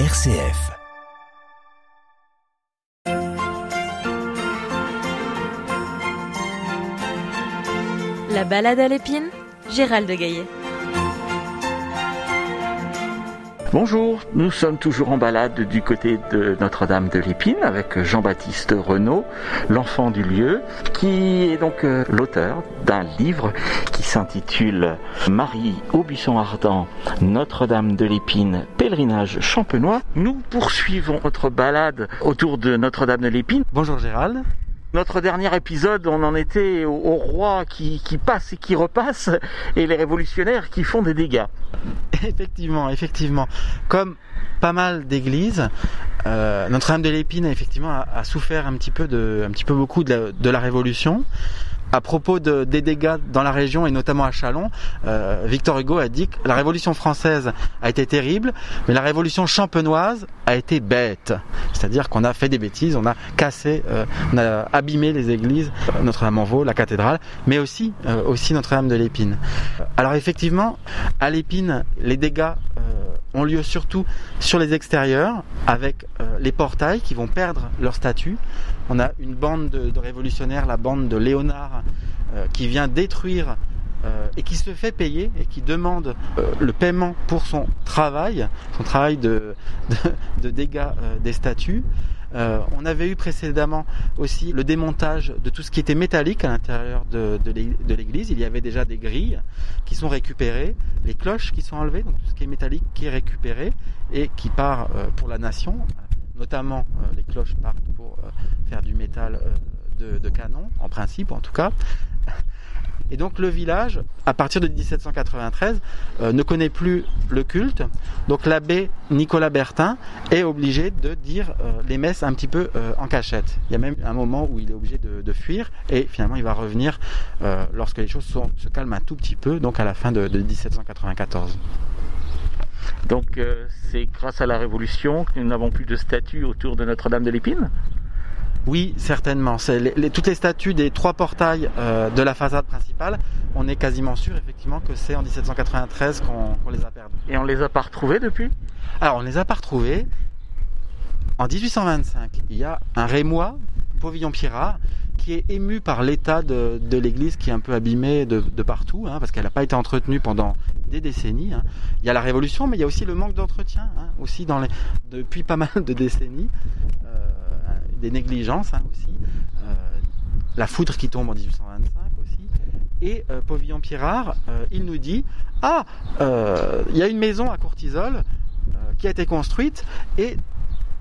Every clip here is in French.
RCF. La balade à l'épine, Gérald de Gaillet. Bonjour, nous sommes toujours en balade du côté de Notre-Dame de l'Épine avec Jean-Baptiste Renaud, l'enfant du lieu, qui est donc euh, l'auteur d'un livre qui s'intitule Marie au buisson ardent, Notre-Dame de l'Épine, pèlerinage champenois. Nous poursuivons notre balade autour de Notre-Dame de l'Épine. Bonjour Gérald. Notre dernier épisode, on en était au, roi qui, passe et qui repasse et les révolutionnaires qui font des dégâts. Effectivement, effectivement. Comme pas mal d'églises, euh, Notre-Dame de l'Épine effectivement a, souffert un petit peu un petit peu beaucoup de la Révolution. À propos de, des dégâts dans la région et notamment à Chalon, euh, Victor Hugo a dit que la Révolution française a été terrible, mais la Révolution champenoise a été bête. C'est-à-dire qu'on a fait des bêtises, on a cassé, euh, on a abîmé les églises, Notre-Dame-en-Vaux, la cathédrale, mais aussi, euh, aussi Notre-Dame de l'Épine. Alors effectivement, à l'Épine, les dégâts ont lieu surtout sur les extérieurs, avec euh, les portails qui vont perdre leur statut. On a une bande de, révolutionnaires, la bande de Léonard, euh, qui vient détruire euh, et qui se fait payer et qui demande le paiement pour son travail, son travail de, dégâts des statues. Euh, on avait eu précédemment aussi le démontage de tout ce qui était métallique à l'intérieur de, de l'é- de l'église. Il y avait déjà des grilles qui sont récupérées, les cloches qui sont enlevées, donc tout ce qui est métallique qui est récupéré et qui part euh, pour la nation. Notamment, euh, les cloches partent pour faire du métal de canon, en principe en tout cas. Et donc le village, à partir de 1793, euh, ne connaît plus le culte. Donc l'abbé Nicolas Bertin est obligé de dire euh, les messes un petit peu euh, en cachette. Il y a même un moment où il est obligé de, fuir et finalement il va revenir lorsque les choses se calment un tout petit peu, donc à la fin de, de 1794. Donc c'est grâce à la Révolution que nous n'avons plus de statue autour de Notre-Dame de l'Épine? Oui, certainement. C'est les- les- toutes les statues des trois portails euh, de la façade principale, on est quasiment sûr effectivement que c'est en 1793 qu'on qu'on les a perdues. et on les a pas retrouvées depuis? Alors, on ne les a pas retrouvés. En 1825, il y a un Rémois, Pauvillon-Pirard, qui est ému par l'état de, de l'église qui est un peu abîmée de, de partout, hein, parce qu'elle n'a pas été entretenue pendant des décennies. hein. Il y a la Révolution, mais il y a aussi le manque d'entretien, hein, aussi dans les, depuis pas mal de décennies, euh, des négligences hein, aussi, euh, la foudre qui tombe en 1825 aussi. Et euh, Pauvillon-Pirard, euh, il nous dit Ah, il y a une maison à Courtisol qui a été construite et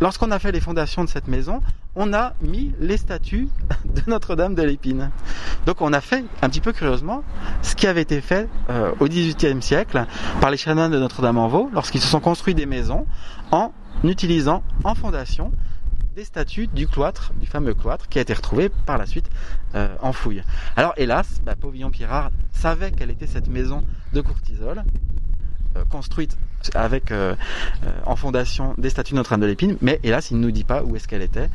lorsqu'on a fait les fondations de cette maison, on a mis les statues de Notre-Dame de l'Épine. Donc on a fait un petit peu curieusement ce qui avait été fait euh, au XVIIIe siècle par les chanoines de Notre-Dame-en-Vaux lorsqu'ils se sont construits des maisons en utilisant en fondation des statues du cloître, du fameux cloître, qui a été retrouvé par la suite euh, en fouille. Alors hélas, bah, Pauvillon-Pirard savait quelle était cette maison de Courtisol, euh, construite avec euh, en fondation des statues de Notre-Dame de l'Épine, mais hélas, il ne nous dit pas où est-ce qu'elle était,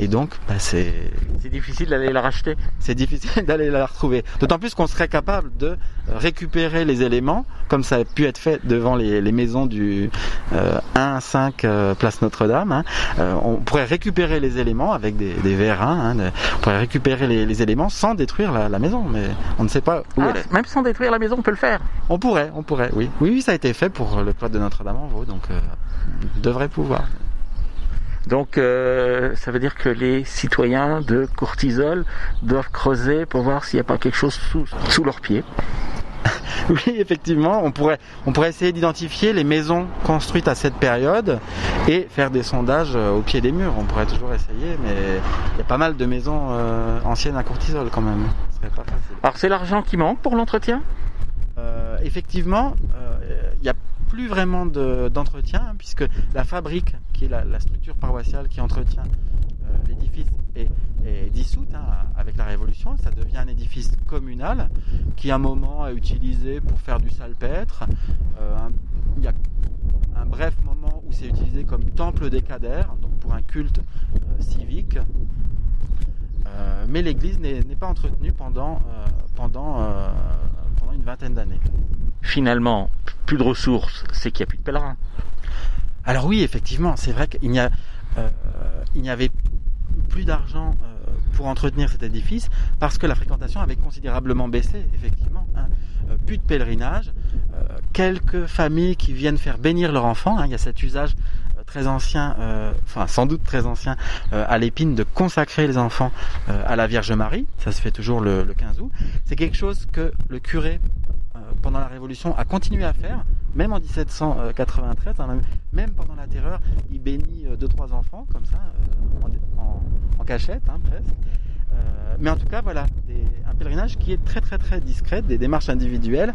et donc bah, c'est C'est difficile d'aller la racheter. c'est difficile d'aller la retrouver. D'autant plus qu'on serait capable de récupérer les éléments, comme ça a pu être fait devant les, les maisons du euh, 1 à 5 euh, Place Notre-Dame. hein. Euh, on pourrait récupérer les éléments avec des, des vérins, hein, de- on pourrait récupérer les, les éléments sans détruire la, la maison, mais on ne sait pas où Ah, elle est. même sans détruire la maison, on peut le faire. On pourrait, on pourrait, oui. Oui, oui, ça a été fait pour le cloître de Notre-Dame-en-Vaux, donc euh, on devrait pouvoir. Donc euh, ça veut dire que les citoyens de Courtisol doivent creuser pour voir s'il n'y a pas quelque chose sous, sous leurs pieds. Oui, effectivement, on pourrait, on pourrait essayer d'identifier les maisons construites à cette période et faire des sondages euh, au pied des murs. On pourrait toujours essayer, mais il y a pas mal de maisons euh, anciennes à Courtisol quand même. Ce serait pas facile. Alors c'est l'argent qui manque pour l'entretien? Euh, effectivement, plus vraiment de- d'entretien hein, puisque la fabrique, qui est la, structure paroissiale qui entretient euh, l'édifice, est, dissoute hein, avec la Révolution. Ça devient un édifice communal qui, à un moment, est utilisé pour faire du salpêtre. Euh, Il y a un bref moment où c'est utilisé comme temple décadaire, donc pour un culte euh, civique. Mais l'église n'est pas entretenue pendant, pendant, pendant une vingtaine d'années. Finalement, plus de ressources, c'est qu'il n'y a plus de pèlerins. Alors oui, effectivement, c'est vrai qu'il n'y a, euh, il n'y avait plus d'argent euh, pour entretenir cet édifice parce que la fréquentation avait considérablement baissé, effectivement. Hein. Euh, plus de pèlerinage, quelques familles qui viennent faire bénir leur enfant. Hein. Il y a cet usage très ancien, euh, enfin sans doute très ancien, euh, à l'épine de consacrer les enfants euh, à la Vierge Marie. Ça se fait toujours le, le 15 août. C'est quelque chose que le curé, pendant la Révolution, a continué à faire, même en 1793, hein, même pendant la Terreur, il bénit deux trois enfants comme ça, en cachette hein, presque. Euh, mais en tout cas, voilà, un pèlerinage qui est très très très discret, des démarches individuelles,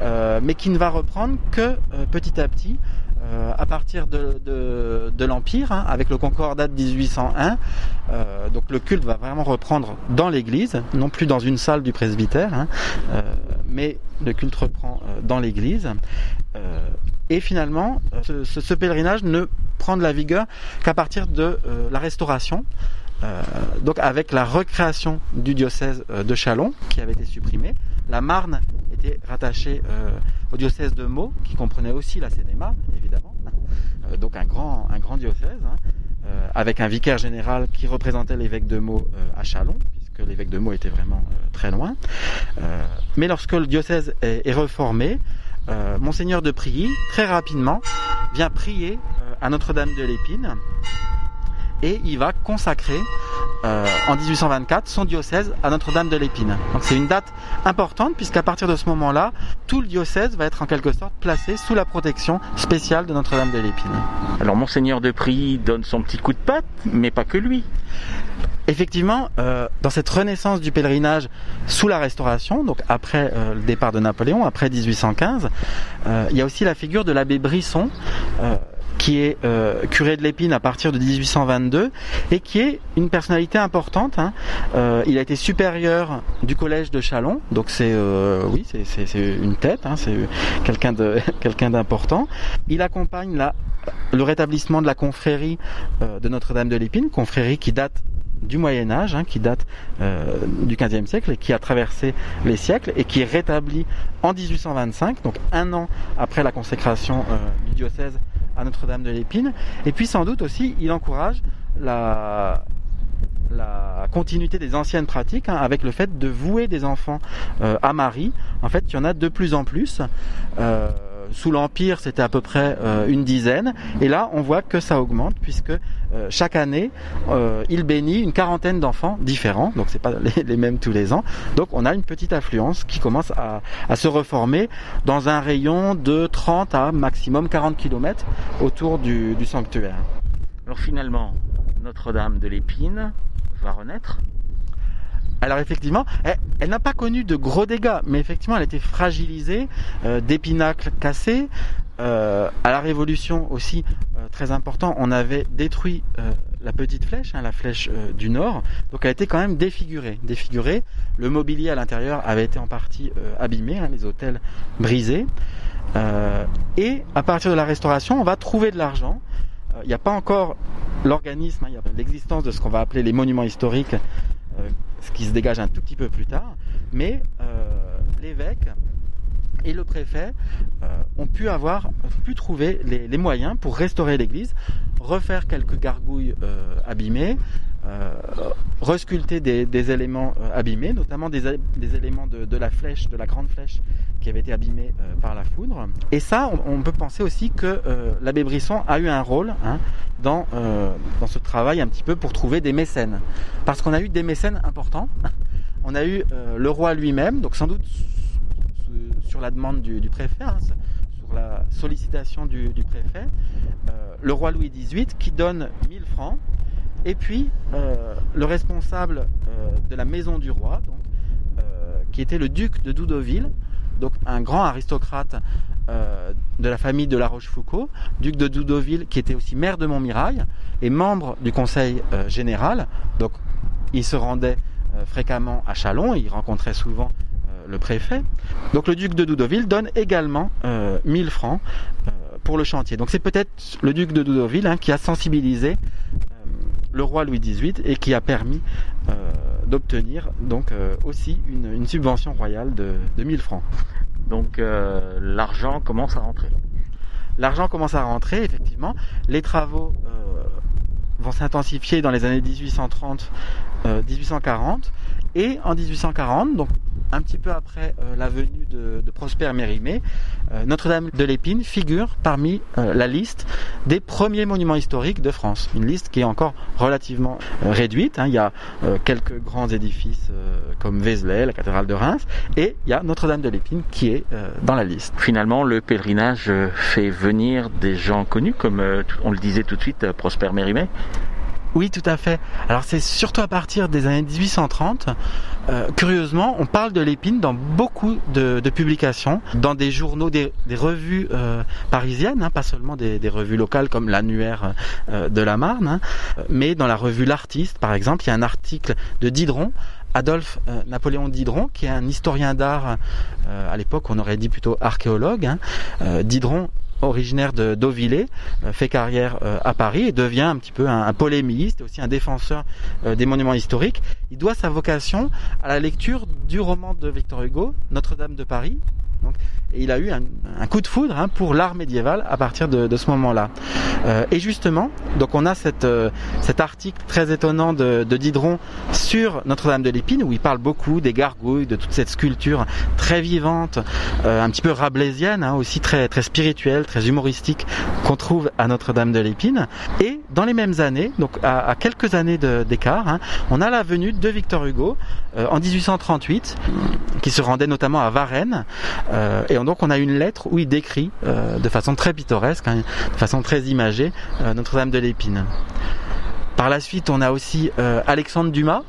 euh, mais qui ne va reprendre que euh, petit à petit, à partir de, l'Empire, hein, avec le Concordat de 1801. Euh, donc le culte va vraiment reprendre dans l'église, non plus dans une salle du presbytère, hein, mais le culte reprend dans l'église. Et finalement, ce, pèlerinage ne prend de la vigueur qu'à partir de la Restauration. Euh, donc avec la recréation du diocèse euh, de Châlons qui avait été supprimé, la Marne était rattachée euh, au diocèse de Meaux qui comprenait aussi la Seine-et-Marne évidemment, donc un grand diocèse hein, avec un vicaire général qui représentait l'évêque de Meaux à Châlons puisque l'évêque de Meaux était vraiment très loin. Mais lorsque le diocèse est, reformé, monseigneur de Prilly très rapidement vient prier à Notre-Dame de l'Épine et il va consacrer euh, en 1824 son diocèse à Notre-Dame de l'Épine. Donc c'est une date importante puisqu'à partir de ce moment-là, tout le diocèse va être en quelque sorte placé sous la protection spéciale de Notre-Dame de l'Épine. Alors Monseigneur de Prie donne son petit coup de patte, mais pas que lui. Effectivement, euh, dans cette renaissance du pèlerinage sous la Restauration, donc après euh, le départ de Napoléon, après 1815, euh, il y a aussi la figure de l'abbé Brisson, euh, qui est euh, curé de l'Épine à partir de 1822 et qui est une personnalité importante. hein. Euh, il a été supérieur du collège de Châlons, donc c'est euh, oui, c'est une tête, hein, c'est quelqu'un de quelqu'un d'important. Il accompagne la, le rétablissement de la confrérie euh, de Notre-Dame de l'Épine, confrérie qui date du Moyen Âge, hein, qui date euh, du XVe siècle et qui a traversé les siècles et qui est rétabli en 1825, donc un an après la consécration euh, du diocèse à Notre-Dame de l'Épine. Et puis sans doute aussi, il encourage la, continuité des anciennes pratiques hein, avec le fait de vouer des enfants euh, à Marie. En fait, il y en a de plus en plus. Euh, sous l'Empire, c'était à peu près euh, une dizaine. Et là, on voit que ça augmente puisque euh, chaque année, euh, il bénit une quarantaine d'enfants différents. Donc, c'est pas les, mêmes tous les ans. Donc, on a une petite affluence qui commence à, se reformer dans un rayon de 30 à maximum 40 km autour du sanctuaire. Alors finalement, Notre-Dame de l'Épine va renaître. Alors effectivement, elle, n'a pas connu de gros dégâts, mais effectivement, elle a été fragilisée, euh, des pinacles cassés. Euh, à la Révolution aussi, euh, très important, on avait détruit euh, la petite flèche, hein, la flèche du Nord, donc elle a été quand même défigurée. défigurée. Le mobilier à l'intérieur avait été en partie abîmé, hein, les hôtels brisés. Et à partir de la Restauration, on va trouver de l'argent. Il n'y a pas encore l'organisme, hein, l'existence de ce qu'on va appeler les monuments historiques ce qui se dégage un tout petit peu plus tard, mais euh, l'évêque et le préfet euh, ont pu avoir, pu trouver les, moyens pour restaurer l'église, refaire quelques gargouilles euh, abîmées, euh, resculpter des, éléments euh, abîmés, notamment des, éléments de, la flèche, de la grande flèche qui avait été abîmée euh, par la foudre. Et ça, on, peut penser aussi que euh, l'abbé Brisson a eu un rôle hein, dans, ce travail un petit peu pour trouver des mécènes. Parce qu'on a eu des mécènes importants. On a eu le roi lui-même, donc sans doute sur la demande du, préfet, hein, sur la sollicitation du, du préfet, le roi Louis XVIII qui donne 1000 francs, et puis euh, le responsable euh, de la maison du roi, donc, euh, qui était le duc de Doudoville, donc un grand aristocrate de la famille de La Rochefoucauld, duc de Doudoville qui était aussi maire de Montmirail et membre du conseil général. Donc il se rendait fréquemment à Châlons, il rencontrait souvent le préfet. Donc le duc de Doudoville donne également euh, 1000 francs pour le chantier. Donc c'est peut-être le duc de Doudoville hein, qui a sensibilisé le roi Louis XVIII et qui a permis euh, d'obtenir donc euh, aussi une, une subvention royale de, de 1000 francs. Donc euh, l'argent commence à rentrer. l'argent commence à rentrer, effectivement. Les travaux euh, vont s'intensifier dans les années 1830, 1840. Et en 1840, donc un petit peu après euh, la venue de, Prosper Mérimée, euh, Notre-Dame de l'Épine figure parmi euh, la liste des premiers monuments historiques de France. Une liste qui est encore relativement réduite. Hein. Il y a quelques grands édifices comme Vézelay, la cathédrale de Reims, et il y a Notre-Dame de l'Épine qui est dans la liste. Finalement, le pèlerinage fait venir des gens connus, comme on le disait tout de suite, Prosper Mérimée oui, tout à fait. Alors c'est surtout à partir des années 1830. Euh, curieusement, on parle de l'épine dans beaucoup de, publications, dans des journaux, des, revues euh, parisiennes, hein, pas seulement des, revues locales comme l'annuaire euh, de la Marne, hein, mais dans la revue L'Artiste, par exemple, il y a un article de Dideron Adolphe Napoléon Dideron, qui est un historien d'art, à l'époque on aurait dit plutôt archéologue. Hein. Dideron originaire de Dauvillé, euh, fait carrière euh, à Paris et devient un petit peu un, polémiste et aussi un défenseur euh, des monuments historiques. Il doit sa vocation à la lecture du roman de Victor Hugo, Notre-Dame de Paris, il a eu un, coup de foudre hein, pour l'art médiéval à partir de, ce moment-là. Euh, et justement, donc on a euh, cet article très étonnant de, Dideron sur Notre-Dame de l'Épine où il parle beaucoup des gargouilles, de toute cette sculpture très vivante, euh, un petit peu rabelaisienne, hein, aussi très spirituelle, très humoristique qu'on trouve à Notre-Dame de l'Épine. Et dans les mêmes années, donc à, quelques années d'écart, hein, on a la venue de Victor Hugo en 1838, qui se rendait notamment à Varennes donc on a une lettre où il décrit euh, de façon très pittoresque, hein, de façon très imagée, euh, Notre-Dame de l'Épine. Par la suite, on a aussi Alexandre Dumas,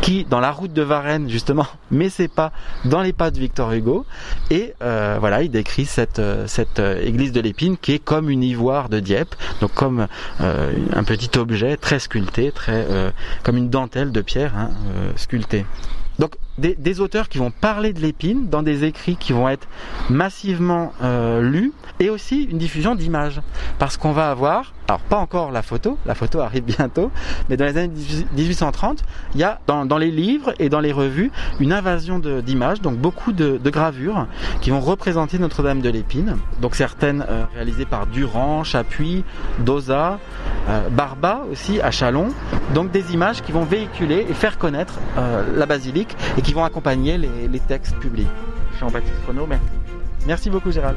qui, dans la route de Varennes, justement, met ses pas dans les pas de Victor Hugo. Et voilà, il décrit cette, cette église de l'Épine qui est comme une ivoire de Dieppe, donc comme un petit objet très sculpté, très comme une dentelle de pierre hein, sculptée. Donc des, auteurs qui vont parler de l'épine dans des écrits qui vont être massivement euh, lus et aussi une diffusion d'images. Parce qu'on va avoir, alors pas encore la photo, la photo arrive bientôt, mais dans les années 1830, il y a dans, les livres et dans les revues une invasion d'images, donc beaucoup de, gravures qui vont représenter Notre-Dame de l'Épine. Donc certaines euh, réalisées par Durand, Chapuis, Dosa, euh, Barba aussi à Chalon. Donc des images qui vont véhiculer et faire connaître la basilique qui vont accompagner les, textes publiés. Jean-Baptiste Renaud, merci. Merci beaucoup Gérald.